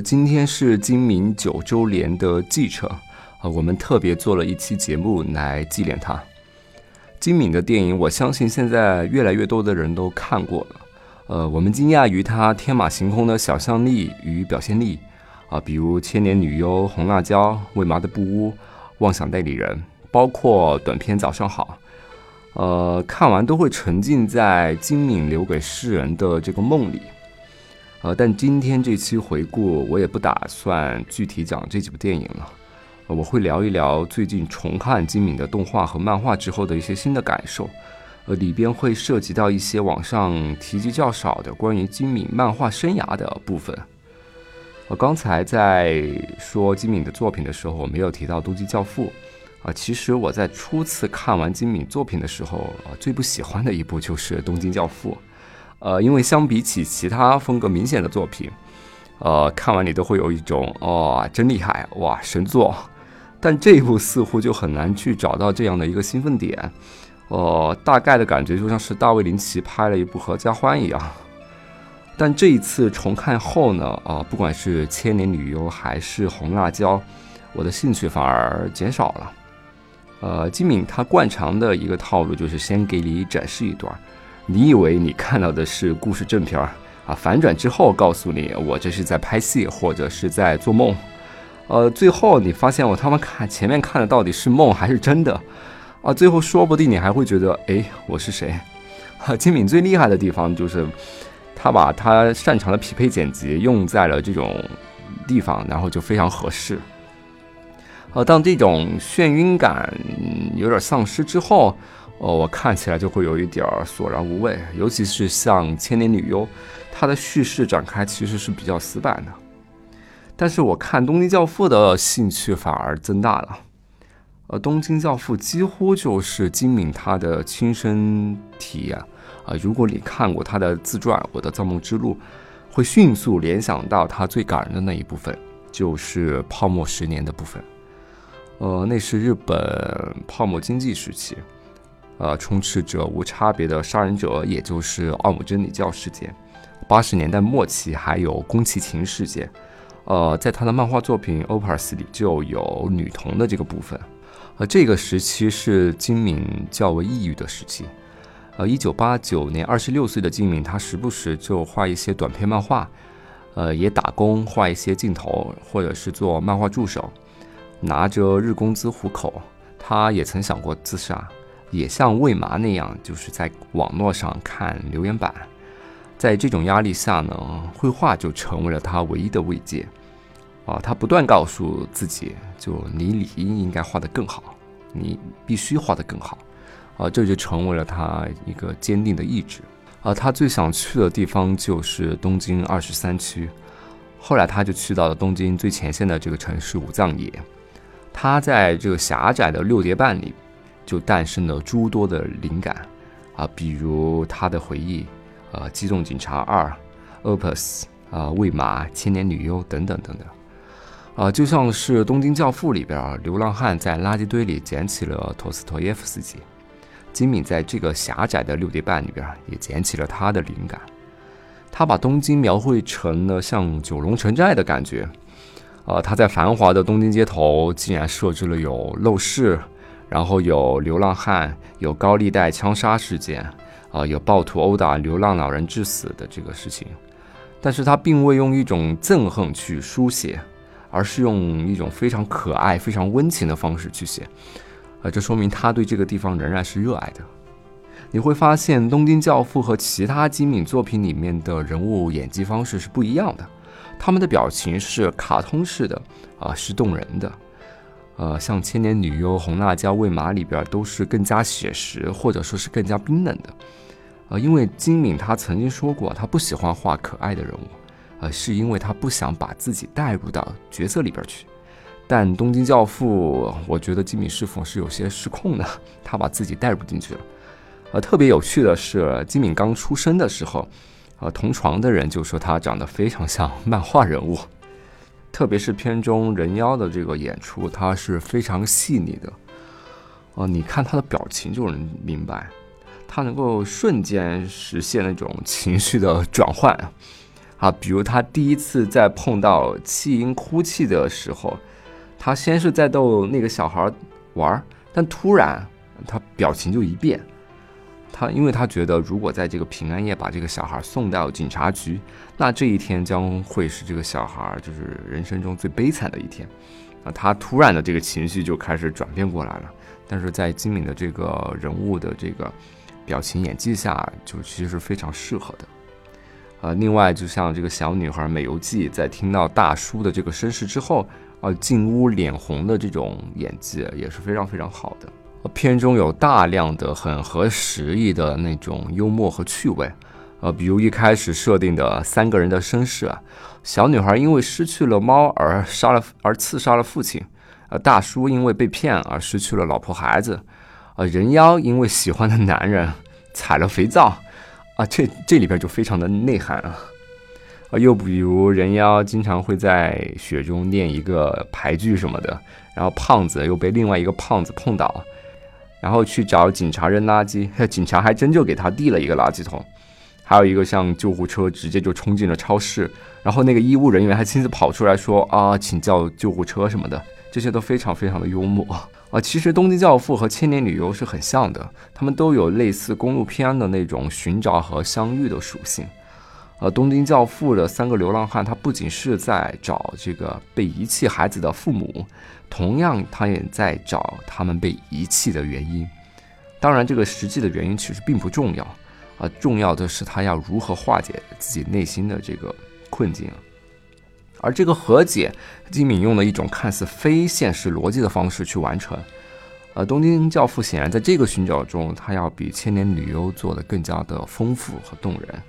今天是金敏九周年的记者，呃，我们特别做了一期节目来纪念他。金敏的电影，我相信现在越来越多的人都看过了。呃，我们惊讶于他天马行空的想象力与表现力，啊，比如《千年女优》《红辣椒》《为麻的布屋》《妄想代理人》，包括短片《早上好》。呃，看完都会沉浸在金敏留给世人的这个梦里。呃，但今天这期回顾，我也不打算具体讲这几部电影了。我会聊一聊最近重看金敏的动画和漫画之后的一些新的感受。呃，里边会涉及到一些网上提及较少的关于金敏漫画生涯的部分。我刚才在说金敏的作品的时候，我没有提到《东京教父》啊。其实我在初次看完金敏作品的时候，啊，最不喜欢的一部就是《东京教父》。呃，因为相比起其他风格明显的作品，呃，看完你都会有一种哦，真厉害哇，神作。但这一部似乎就很难去找到这样的一个兴奋点。呃，大概的感觉就像是大卫林奇拍了一部《合家欢》一样。但这一次重看后呢，啊，不管是《千年女优》还是《红辣椒》，我的兴趣反而减少了。呃，金敏他惯常的一个套路就是先给你展示一段。你以为你看到的是故事正片儿啊？反转之后告诉你，我这是在拍戏或者是在做梦。呃，最后你发现我他妈看前面看的到底是梦还是真的？啊，最后说不定你还会觉得，哎，我是谁？哈，金敏最厉害的地方就是，他把他擅长的匹配剪辑用在了这种地方，然后就非常合适。呃，当这种眩晕感有点丧失之后。哦，我看起来就会有一点儿索然无味，尤其是像《千年女优》，它的叙事展开其实是比较死板的。但是我看《东京教父》的兴趣反而增大了。呃，《东京教父》几乎就是金敏他的亲身体验啊！如果你看过他的自传《我的造梦之路》，会迅速联想到他最感人的那一部分，就是泡沫十年的部分。呃，那是日本泡沫经济时期。呃，充斥着无差别的杀人者，也就是奥姆真理教事件。八十年代末期还有宫崎勤事件。呃，在他的漫画作品《Opus》里就有女童的这个部分。呃，这个时期是金敏较为抑郁的时期。呃，一九八九年，二十六岁的金敏，他时不时就画一些短篇漫画，呃，也打工画一些镜头，或者是做漫画助手，拿着日工资糊口。他也曾想过自杀。也像魏麻那样，就是在网络上看留言板，在这种压力下呢，绘画就成为了他唯一的慰藉。啊，他不断告诉自己，就你理应应该画得更好，你必须画得更好。啊，这就成为了他一个坚定的意志。啊，他最想去的地方就是东京二十三区。后来他就去到了东京最前线的这个城市武藏野。他在这个狭窄的六叠半里。就诞生了诸多的灵感，啊，比如他的回忆，呃，《机动警察二》，Opus，啊，《喂马》，《千年女优》等等等等，啊，就像是《东京教父》里边，流浪汉在垃圾堆里捡起了托斯托耶夫斯基，金敏在这个狭窄的六叠半里边也捡起了他的灵感，他把东京描绘成了像九龙城寨的感觉，啊，他在繁华的东京街头竟然设置了有陋室。然后有流浪汉，有高利贷枪杀事件，啊，有暴徒殴打流浪老人致死的这个事情，但是他并未用一种憎恨去书写，而是用一种非常可爱、非常温情的方式去写，啊，这说明他对这个地方仍然是热爱的。你会发现《东京教父》和其他金敏作品里面的人物演技方式是不一样的，他们的表情是卡通式的，啊，是动人的。呃，像《千年女优》《红辣椒》《喂马》里边都是更加写实，或者说是更加冰冷的。呃，因为金敏他曾经说过，他不喜欢画可爱的人物，呃，是因为他不想把自己带入到角色里边去。但《东京教父》，我觉得金敏是否是有些失控的，他把自己带入进去了。呃，特别有趣的是，金敏刚出生的时候，呃，同床的人就说他长得非常像漫画人物。特别是片中人妖的这个演出，他是非常细腻的。哦，你看他的表情就能明白，他能够瞬间实现那种情绪的转换。啊，比如他第一次在碰到弃婴哭泣的时候，他先是在逗那个小孩玩，但突然他表情就一变。他因为他觉得，如果在这个平安夜把这个小孩送到警察局，那这一天将会是这个小孩就是人生中最悲惨的一天。啊，他突然的这个情绪就开始转变过来了。但是在金敏的这个人物的这个表情演技下，就其实是非常适合的。呃，另外就像这个小女孩美游纪在听到大叔的这个身世之后，啊，进屋脸红的这种演技也是非常非常好的。片中有大量的很合时宜的那种幽默和趣味，呃，比如一开始设定的三个人的身世啊，小女孩因为失去了猫而杀了而刺杀了父亲，呃，大叔因为被骗而失去了老婆孩子，呃，人妖因为喜欢的男人踩了肥皂，啊，这这里边就非常的内涵啊，啊，又比如人妖经常会在雪中念一个牌句什么的，然后胖子又被另外一个胖子碰倒。然后去找警察扔垃圾，警察还真就给他递了一个垃圾桶。还有一个像救护车直接就冲进了超市，然后那个医务人员还亲自跑出来说啊，请叫救护车什么的，这些都非常非常的幽默 啊。其实《东京教父》和《千年女优》是很像的，他们都有类似公路片的那种寻找和相遇的属性。呃，《东京教父》的三个流浪汉，他不仅是在找这个被遗弃孩子的父母。同样，他也在找他们被遗弃的原因。当然，这个实际的原因其实并不重要，啊，重要的是他要如何化解自己内心的这个困境。而这个和解，金敏用了一种看似非现实逻辑的方式去完成。呃，东京教父显然在这个寻找中，他要比千年女优做的更加的丰富和动人。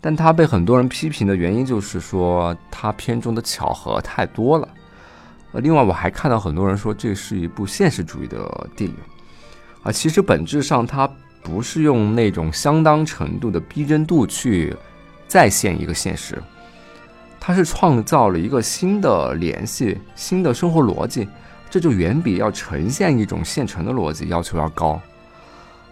但他被很多人批评的原因，就是说他片中的巧合太多了。呃，另外我还看到很多人说这是一部现实主义的电影，啊，其实本质上它不是用那种相当程度的逼真度去再现一个现实，它是创造了一个新的联系、新的生活逻辑，这就远比要呈现一种现成的逻辑要求要高，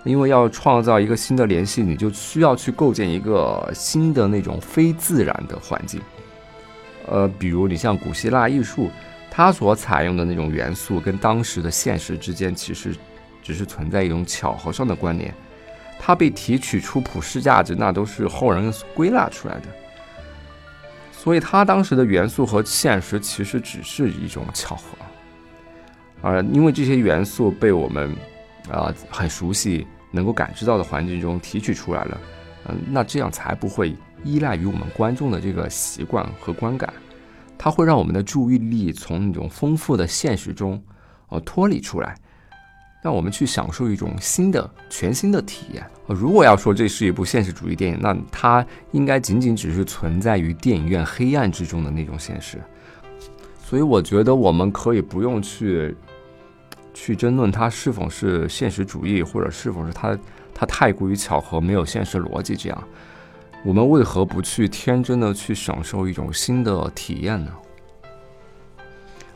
因为要创造一个新的联系，你就需要去构建一个新的那种非自然的环境，呃，比如你像古希腊艺术。它所采用的那种元素跟当时的现实之间，其实只是存在一种巧合上的关联。它被提取出普世价值，那都是后人归纳出来的。所以，它当时的元素和现实其实只是一种巧合。而因为这些元素被我们啊很熟悉、能够感知到的环境中提取出来了，嗯，那这样才不会依赖于我们观众的这个习惯和观感。它会让我们的注意力从那种丰富的现实中，呃，脱离出来，让我们去享受一种新的、全新的体验。如果要说这是一部现实主义电影，那它应该仅仅只是存在于电影院黑暗之中的那种现实。所以，我觉得我们可以不用去去争论它是否是现实主义，或者是否是它它太过于巧合，没有现实逻辑这样。我们为何不去天真的去享受一种新的体验呢？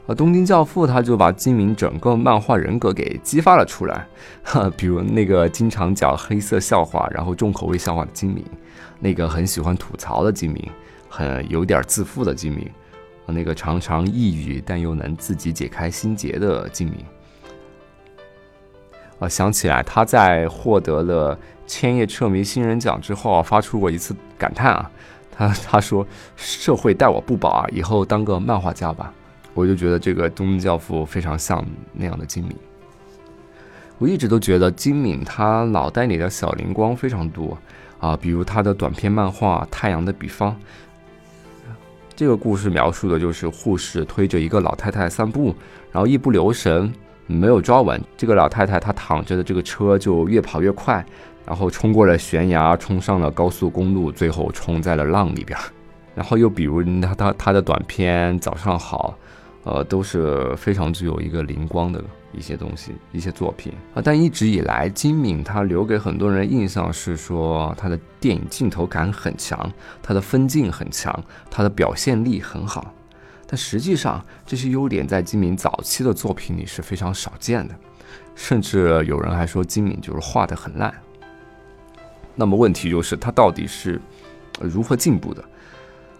而《东京教父》他就把金明整个漫画人格给激发了出来，哈，比如那个经常讲黑色笑话，然后重口味笑话的金明，那个很喜欢吐槽的金明，很有点自负的金明，那个常常抑郁但又能自己解开心结的金明。啊，想起来他在获得了千叶彻迷新人奖之后啊，发出过一次感叹啊，他他说：“社会待我不薄啊，以后当个漫画家吧。”我就觉得这个东京教父非常像那样的精明。我一直都觉得金敏他脑袋里的小灵光非常多啊，比如他的短篇漫画《太阳的彼方》，这个故事描述的就是护士推着一个老太太散步，然后一不留神没有抓稳，这个老太太她躺着的这个车就越跑越快，然后冲过了悬崖，冲上了高速公路，最后冲在了浪里边。然后又比如他他他的短片《早上好》，呃，都是非常具有一个灵光的。一些东西，一些作品啊，但一直以来，金敏他留给很多人印象是说他的电影镜头感很强，他的分镜很强，他的表现力很好。但实际上，这些优点在金敏早期的作品里是非常少见的，甚至有人还说金敏就是画的很烂。那么问题就是他到底是如何进步的？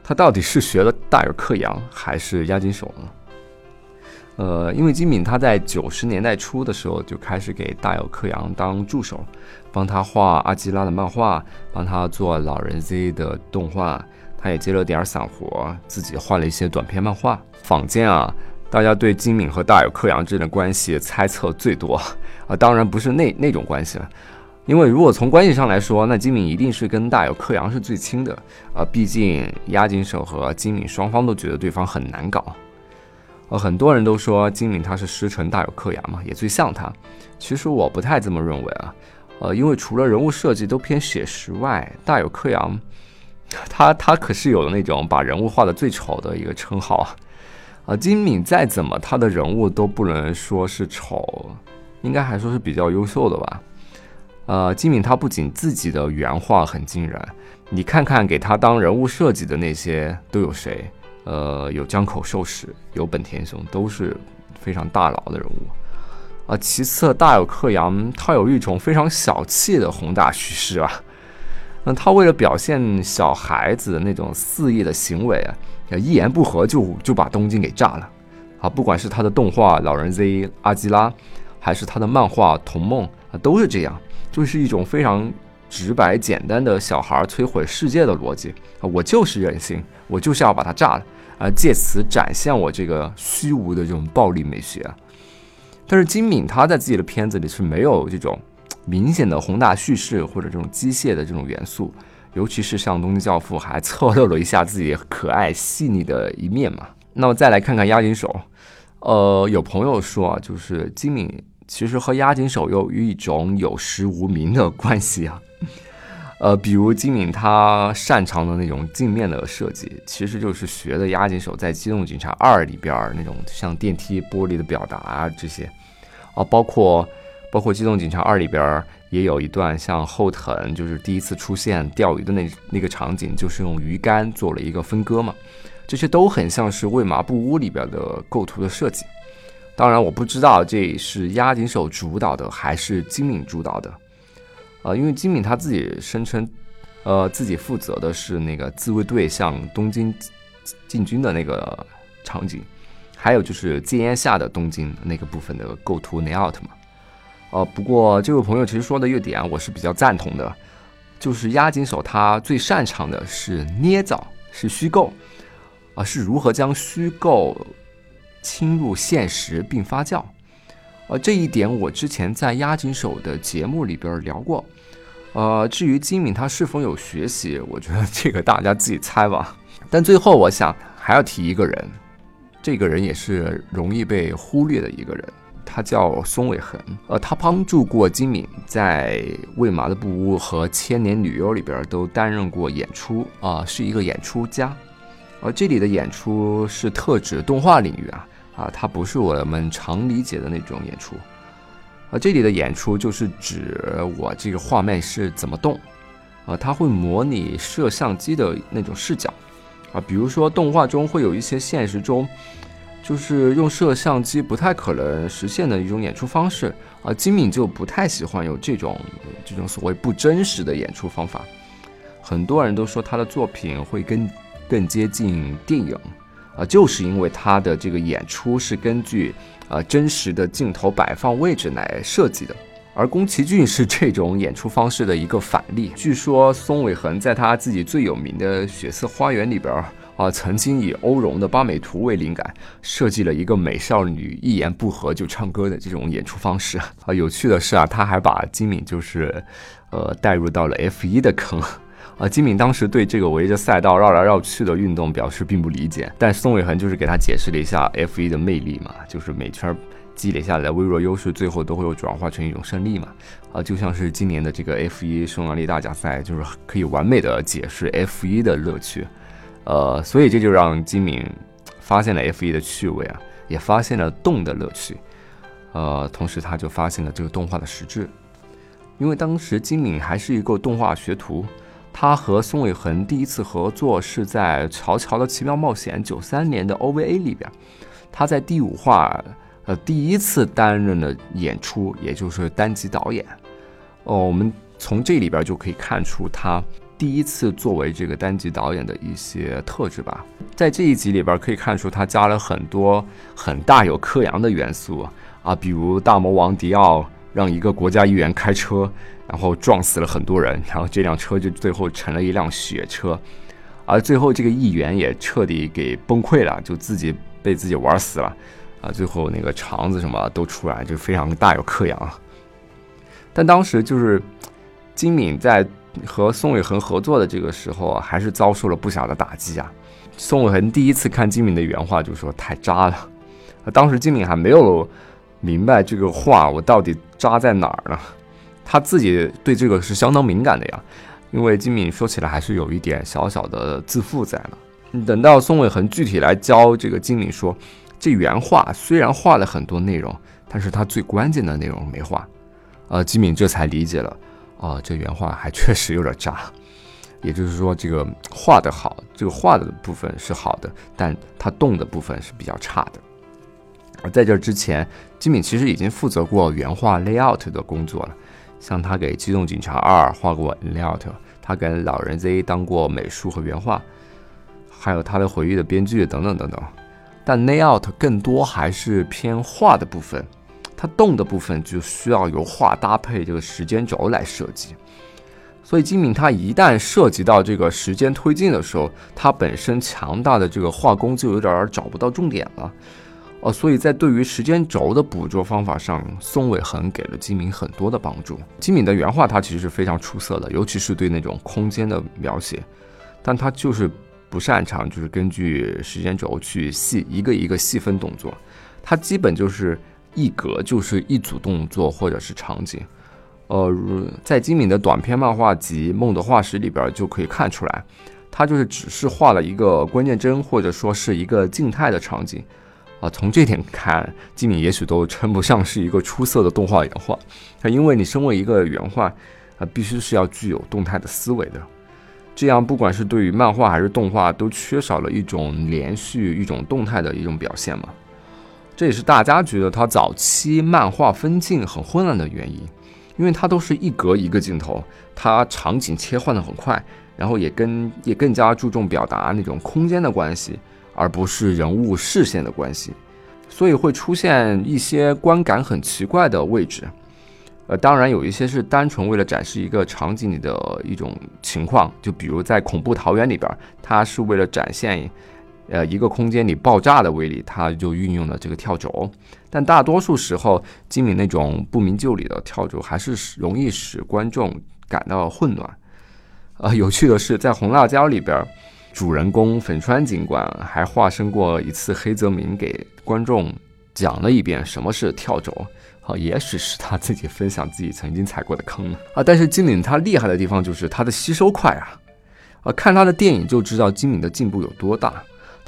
他到底是学了大友克洋还是押井守呢？呃，因为金敏他在九十年代初的时候就开始给大友克洋当助手，帮他画阿基拉的漫画，帮他做老人 Z 的动画，他也接了点散活，自己画了一些短篇漫画。坊间啊，大家对金敏和大友克洋之间的关系猜测最多啊，当然不是那那种关系了，因为如果从关系上来说，那金敏一定是跟大友克洋是最亲的啊，毕竟押井守和金敏双方都觉得对方很难搞。呃，很多人都说金敏他是师承大有克洋嘛，也最像他。其实我不太这么认为啊。呃，因为除了人物设计都偏写实外，大有克洋，他他可是有那种把人物画的最丑的一个称号啊。啊，金敏再怎么他的人物都不能说是丑，应该还说是比较优秀的吧。呃，金敏他不仅自己的原画很惊人，你看看给他当人物设计的那些都有谁？呃，有江口寿史，有本田雄，都是非常大佬的人物啊。其次，大有克洋，他有一种非常小气的宏大叙事啊。那他为了表现小孩子的那种肆意的行为啊，一言不合就就把东京给炸了啊。不管是他的动画《老人 Z》阿基拉，还是他的漫画《童梦》啊，都是这样，就是一种非常。直白简单的小孩摧毁世界的逻辑啊！我就是任性，我就是要把它炸了啊！借此展现我这个虚无的这种暴力美学。但是金敏他在自己的片子里是没有这种明显的宏大叙事或者这种机械的这种元素，尤其是像《东京教父》还侧漏了一下自己可爱细腻的一面嘛。那么再来看看押井守，呃，有朋友说啊，就是金敏其实和押井守有一种有实无名的关系啊。呃，比如金敏他擅长的那种镜面的设计，其实就是学的押井守在《机动警察二》里边那种像电梯玻璃的表达啊这些，啊，包括包括《机动警察二》里边也有一段像后藤就是第一次出现钓鱼的那那个场景，就是用鱼竿做了一个分割嘛，这些都很像是《为麻布屋》里边的构图的设计。当然，我不知道这是押井守主导的还是金敏主导的。呃，因为金敏他自己声称，呃，自己负责的是那个自卫队向东京进军的那个场景，还有就是戒烟下的东京那个部分的构图 layout 嘛。呃，不过这位朋友其实说的一个点，我是比较赞同的，就是押井守他最擅长的是捏造，是虚构，啊，是如何将虚构侵入现实并发酵。呃，这一点我之前在押井守的节目里边聊过。呃，至于金敏他是否有学习，我觉得这个大家自己猜吧。但最后我想还要提一个人，这个人也是容易被忽略的一个人，他叫松尾恒。呃，他帮助过金敏在《为麻的布屋》和《千年女优》里边都担任过演出啊，是一个演出家。而这里的演出是特指动画领域啊。啊，它不是我们常理解的那种演出，而，这里的演出就是指我这个画面是怎么动，啊，它会模拟摄像机的那种视角，啊，比如说动画中会有一些现实中就是用摄像机不太可能实现的一种演出方式，啊，金敏就不太喜欢有这种这种所谓不真实的演出方法，很多人都说他的作品会更更接近电影。啊，就是因为他的这个演出是根据啊真实的镜头摆放位置来设计的，而宫崎骏是这种演出方式的一个反例。据说松尾恒在他自己最有名的《血色花园》里边儿啊，曾经以欧荣的八美图为灵感，设计了一个美少女一言不合就唱歌的这种演出方式 啊。有趣的是啊，他还把金敏就是，呃，带入到了 F 一的坑啊。金敏当时对这个围着赛道绕来绕去的运动表示并不理解，但宋伟恒就是给他解释了一下 F 一的魅力嘛，就是每圈积累下来的微弱优势，最后都会转化成一种胜利嘛。啊，就像是今年的这个 F 一匈牙利大奖赛，就是可以完美的解释 F 一的乐趣。呃，所以这就让金敏发现了 F 一的趣味啊，也发现了动的乐趣。呃，同时他就发现了这个动画的实质，因为当时金敏还是一个动画学徒，他和松尾恒第一次合作是在《乔乔的奇妙冒险》九三年的 OVA 里边，他在第五话呃第一次担任了演出，也就是单集导演。哦，我们从这里边就可以看出他。第一次作为这个单集导演的一些特质吧，在这一集里边可以看出他加了很多很大有克洋的元素啊，比如大魔王迪奥让一个国家议员开车，然后撞死了很多人，然后这辆车就最后成了一辆血车，而最后这个议员也彻底给崩溃了，就自己被自己玩死了啊，最后那个肠子什么都出来，就非常大有克洋。但当时就是金敏在。和宋伟恒合作的这个时候啊，还是遭受了不小的打击啊。宋伟恒第一次看金敏的原话就说太渣了，当时金敏还没有明白这个话我到底渣在哪儿呢？他自己对这个是相当敏感的呀，因为金敏说起来还是有一点小小的自负在呢。等到宋伟恒具体来教这个金敏说，这原话虽然画了很多内容，但是他最关键的内容没画，呃，金敏这才理解了。啊，这原画还确实有点渣，也就是说，这个画的好，这个画的部分是好的，但它动的部分是比较差的。而在这之前，金敏其实已经负责过原画 layout 的工作了，像他给《机动警察二》画过 layout，他给《老人 Z》当过美术和原画，还有他的回忆的编剧等等等等。但 layout 更多还是偏画的部分。它动的部分就需要由画搭配这个时间轴来设计，所以金敏他一旦涉及到这个时间推进的时候，他本身强大的这个画工就有点找不到重点了，哦，所以在对于时间轴的捕捉方法上，松尾恒给了金敏很多的帮助。金敏的原画他其实是非常出色的，尤其是对那种空间的描写，但他就是不擅长就是根据时间轴去细一个一个细分动作，他基本就是。一格就是一组动作或者是场景，呃，在金敏的短篇漫画集《梦的化石》里边就可以看出来，他就是只是画了一个关键帧或者说是一个静态的场景，啊，从这点看，金敏也许都称不上是一个出色的动画原画，啊，因为你身为一个原画，啊，必须是要具有动态的思维的，这样不管是对于漫画还是动画，都缺少了一种连续、一种动态的一种表现嘛。这也是大家觉得他早期漫画分镜很混乱的原因，因为它都是一格一个镜头，它场景切换的很快，然后也跟也更加注重表达那种空间的关系，而不是人物视线的关系，所以会出现一些观感很奇怪的位置。呃，当然有一些是单纯为了展示一个场景里的一种情况，就比如在恐怖桃源里边，它是为了展现。呃，一个空间里爆炸的威力，它就运用了这个跳轴。但大多数时候，金敏那种不明就里的跳轴，还是容易使观众感到混乱。呃，有趣的是，在《红辣椒》里边，主人公粉川警官还化身过一次黑泽明，给观众讲了一遍什么是跳轴。好，也许是他自己分享自己曾经踩过的坑啊。但是金敏他厉害的地方就是他的吸收快啊！啊，看他的电影就知道金敏的进步有多大。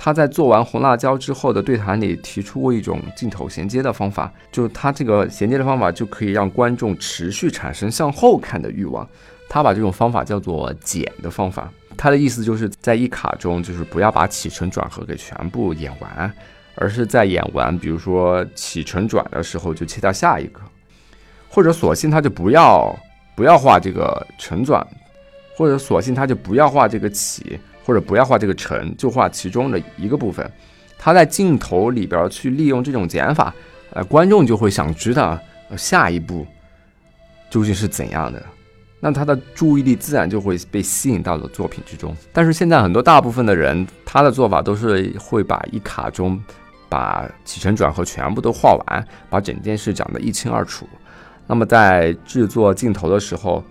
他在做完红辣椒之后的对谈里提出过一种镜头衔接的方法，就是他这个衔接的方法就可以让观众持续产生向后看的欲望。他把这种方法叫做“剪”的方法。他的意思就是在一卡中，就是不要把起承转合给全部演完，而是在演完，比如说起承转的时候就切到下一个，或者索性他就不要不要画这个承转，或者索性他就不要画这个起。或者不要画这个城，就画其中的一个部分。他在镜头里边去利用这种减法，呃，观众就会想知道下一步究竟是怎样的。那他的注意力自然就会被吸引到了作品之中。但是现在很多大部分的人，他的做法都是会把一卡中把起承转合全部都画完，把整件事讲得一清二楚。那么在制作镜头的时候，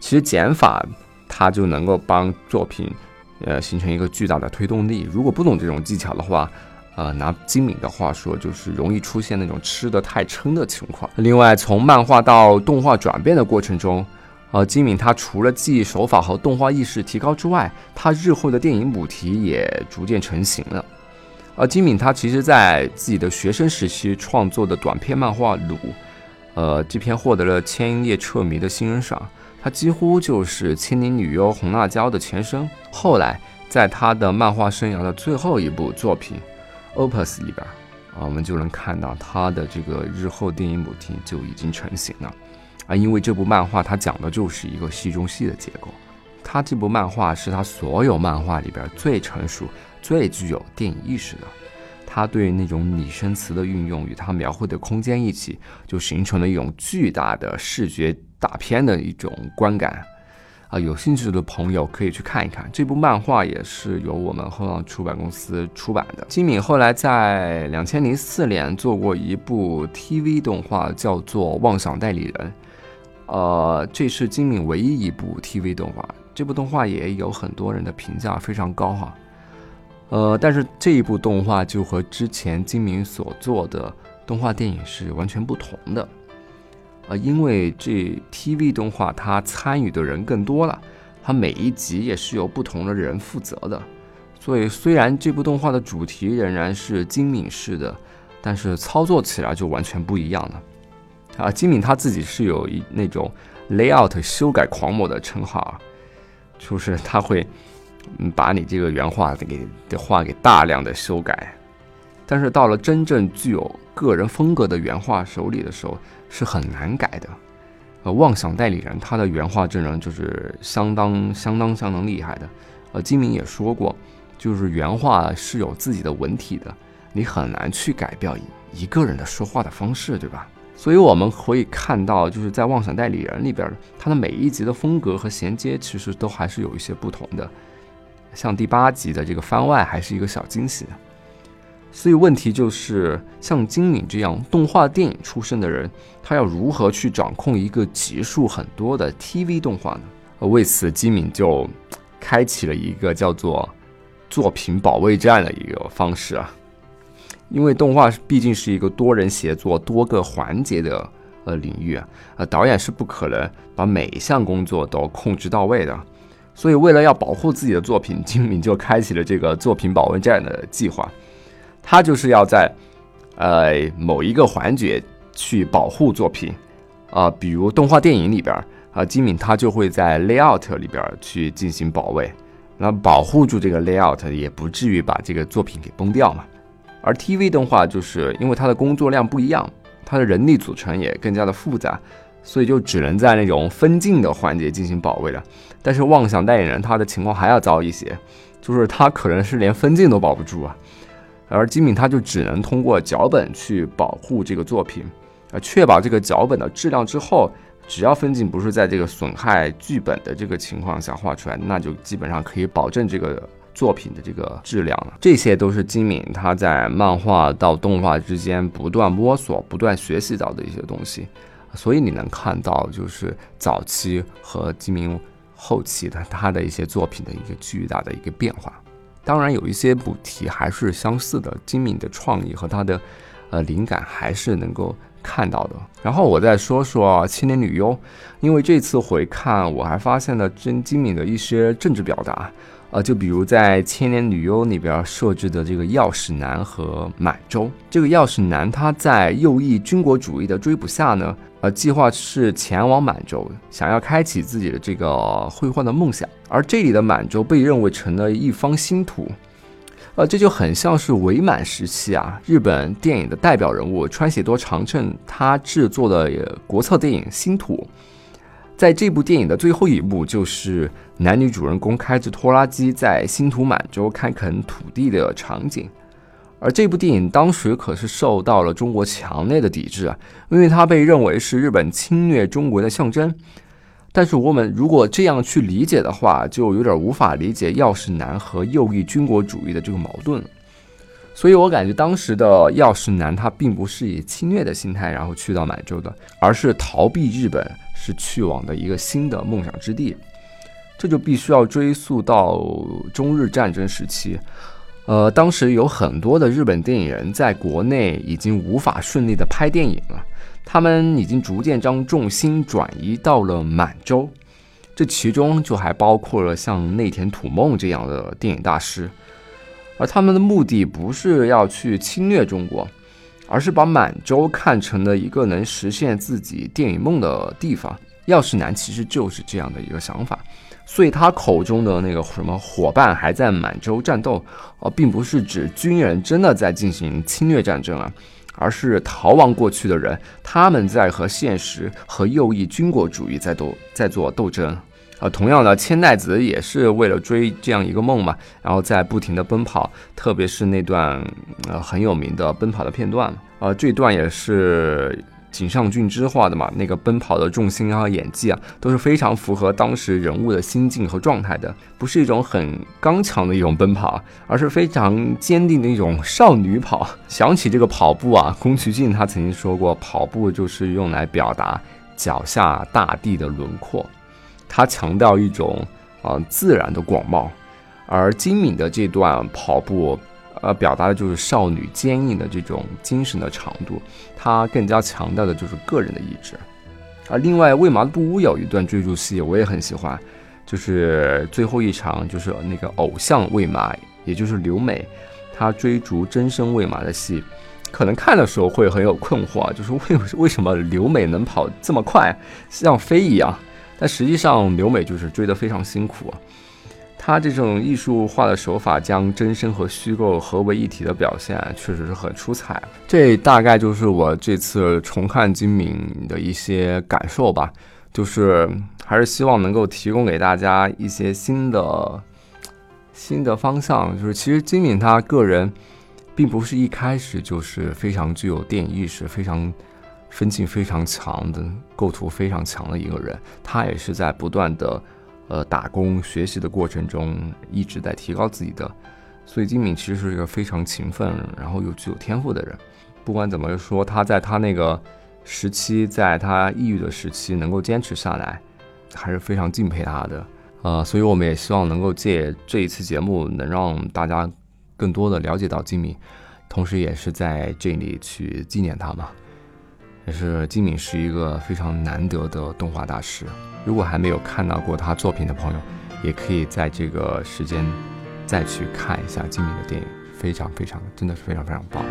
其实减法它就能够帮作品呃形成一个巨大的推动力。如果不懂这种技巧的话，呃，拿金敏的话说，就是容易出现那种吃得太撑的情况。另外，从漫画到动画转变的过程中。呃，金敏他除了技艺手法和动画意识提高之外，他日后的电影母题也逐渐成型了。而金敏他其实在自己的学生时期创作的短篇漫画《鲁》，呃，这篇获得了千叶彻迷的新人赏，他几乎就是《千年女优红辣椒》的前身。后来，在他的漫画生涯的最后一部作品《Opus》里边，啊，我们就能看到他的这个日后电影母题就已经成型了。啊，因为这部漫画它讲的就是一个戏中戏的结构，它这部漫画是他所有漫画里边最成熟、最具有电影意识的。他对那种拟声词的运用与他描绘的空间一起，就形成了一种巨大的视觉大片的一种观感。啊，有兴趣的朋友可以去看一看这部漫画，也是由我们后浪出版公司出版的。金敏后来在两千零四年做过一部 TV 动画，叫做《妄想代理人》。呃，这是金敏唯一一部 TV 动画，这部动画也有很多人的评价非常高哈。呃，但是这一部动画就和之前金敏所做的动画电影是完全不同的。呃，因为这 TV 动画它参与的人更多了，它每一集也是由不同的人负责的，所以虽然这部动画的主题仍然是金敏式的，但是操作起来就完全不一样了。啊，金敏他自己是有一那种 layout 修改狂魔的称号，就是他会嗯把你这个原画给的画给大量的修改，但是到了真正具有个人风格的原画手里的时候是很难改的。呃，妄想代理人他的原画阵容就是相当相当相当厉害的。呃，金明也说过，就是原画是有自己的文体的，你很难去改掉一一个人的说话的方式，对吧？所以我们可以看到，就是在《妄想代理人》里边，它的每一集的风格和衔接其实都还是有一些不同的。像第八集的这个番外还是一个小惊喜。所以问题就是，像金敏这样动画电影出身的人，他要如何去掌控一个集数很多的 TV 动画呢？为此，金敏就开启了一个叫做“作品保卫战”的一个方式啊。因为动画毕竟是一个多人协作、多个环节的呃领域啊，呃，导演是不可能把每一项工作都控制到位的，所以为了要保护自己的作品，金敏就开启了这个作品保卫战的计划。他就是要在呃某一个环节去保护作品啊，比如动画电影里边啊，金敏他就会在 layout 里边去进行保卫，那保护住这个 layout，也不至于把这个作品给崩掉嘛。而 TV 动画就是因为它的工作量不一样，它的人力组成也更加的复杂，所以就只能在那种分镜的环节进行保卫了。但是妄想代言人他的情况还要糟一些，就是他可能是连分镜都保不住啊。而金敏他就只能通过脚本去保护这个作品，啊，确保这个脚本的质量之后，只要分镜不是在这个损害剧本的这个情况下画出来，那就基本上可以保证这个。作品的这个质量了，这些都是金敏他在漫画到动画之间不断摸索、不断学习到的一些东西，所以你能看到就是早期和金敏后期的他的一些作品的一个巨大的一个变化。当然有一些补题还是相似的，金敏的创意和他的呃灵感还是能够看到的。然后我再说说《青年女优》，因为这次回看我还发现了真金敏的一些政治表达。呃，就比如在《千年女优》里边设置的这个钥匙男和满洲，这个钥匙男他在右翼军国主义的追捕下呢，呃，计划是前往满洲，想要开启自己的这个绘画的梦想。而这里的满洲被认为成了一方新土，呃，这就很像是伪满时期啊，日本电影的代表人物川喜多长政他制作的国策电影《新土》。在这部电影的最后一幕，就是男女主人公开着拖拉机在新土满洲开垦土地的场景。而这部电影当时可是受到了中国强烈的抵制啊，因为它被认为是日本侵略中国的象征。但是我们如果这样去理解的话，就有点无法理解药师男和右翼军国主义的这个矛盾。所以我感觉当时的药师男他并不是以侵略的心态然后去到满洲的，而是逃避日本，是去往的一个新的梦想之地。这就必须要追溯到中日战争时期。呃，当时有很多的日本电影人在国内已经无法顺利的拍电影了。他们已经逐渐将重心转移到了满洲，这其中就还包括了像内田土梦这样的电影大师，而他们的目的不是要去侵略中国，而是把满洲看成了一个能实现自己电影梦的地方。药师南其实就是这样的一个想法，所以他口中的那个什么伙伴还在满洲战斗，呃，并不是指军人真的在进行侵略战争啊。而是逃亡过去的人，他们在和现实和右翼军国主义在斗，在做斗争。啊，同样的，千代子也是为了追这样一个梦嘛，然后在不停的奔跑，特别是那段呃很有名的奔跑的片段，呃，这段也是。井上俊之画的嘛，那个奔跑的重心啊，演技啊，都是非常符合当时人物的心境和状态的，不是一种很刚强的一种奔跑，而是非常坚定的一种少女跑。想起这个跑步啊，宫崎骏他曾经说过，跑步就是用来表达脚下大地的轮廓，他强调一种啊自然的广袤，而金敏的这段跑步。呃，表达的就是少女坚硬的这种精神的长度，它更加强调的就是个人的意志。啊，另外，为麻布屋有一段追逐戏，我也很喜欢，就是最后一场，就是那个偶像为麻，也就是刘美，她追逐真身为麻的戏，可能看的时候会很有困惑，就是为 为什么刘美能跑这么快，像飞一样？但实际上，刘美就是追得非常辛苦。他这种艺术化的手法，将真身和虚构合为一体的表现，确实是很出彩。这大概就是我这次重看金敏的一些感受吧，就是还是希望能够提供给大家一些新的新的方向。就是其实金敏他个人，并不是一开始就是非常具有电影意识、非常分镜非常强的构图非常强的一个人，他也是在不断的。呃，打工学习的过程中一直在提高自己的，所以金敏其实是一个非常勤奋，然后又具有天赋的人。不管怎么说，他在他那个时期，在他抑郁的时期能够坚持下来，还是非常敬佩他的。呃，所以我们也希望能够借这一次节目，能让大家更多的了解到金敏，同时也是在这里去纪念他嘛。也是金敏是一个非常难得的动画大师。如果还没有看到过他作品的朋友，也可以在这个时间再去看一下金敏的电影，非常非常，真的是非常非常棒。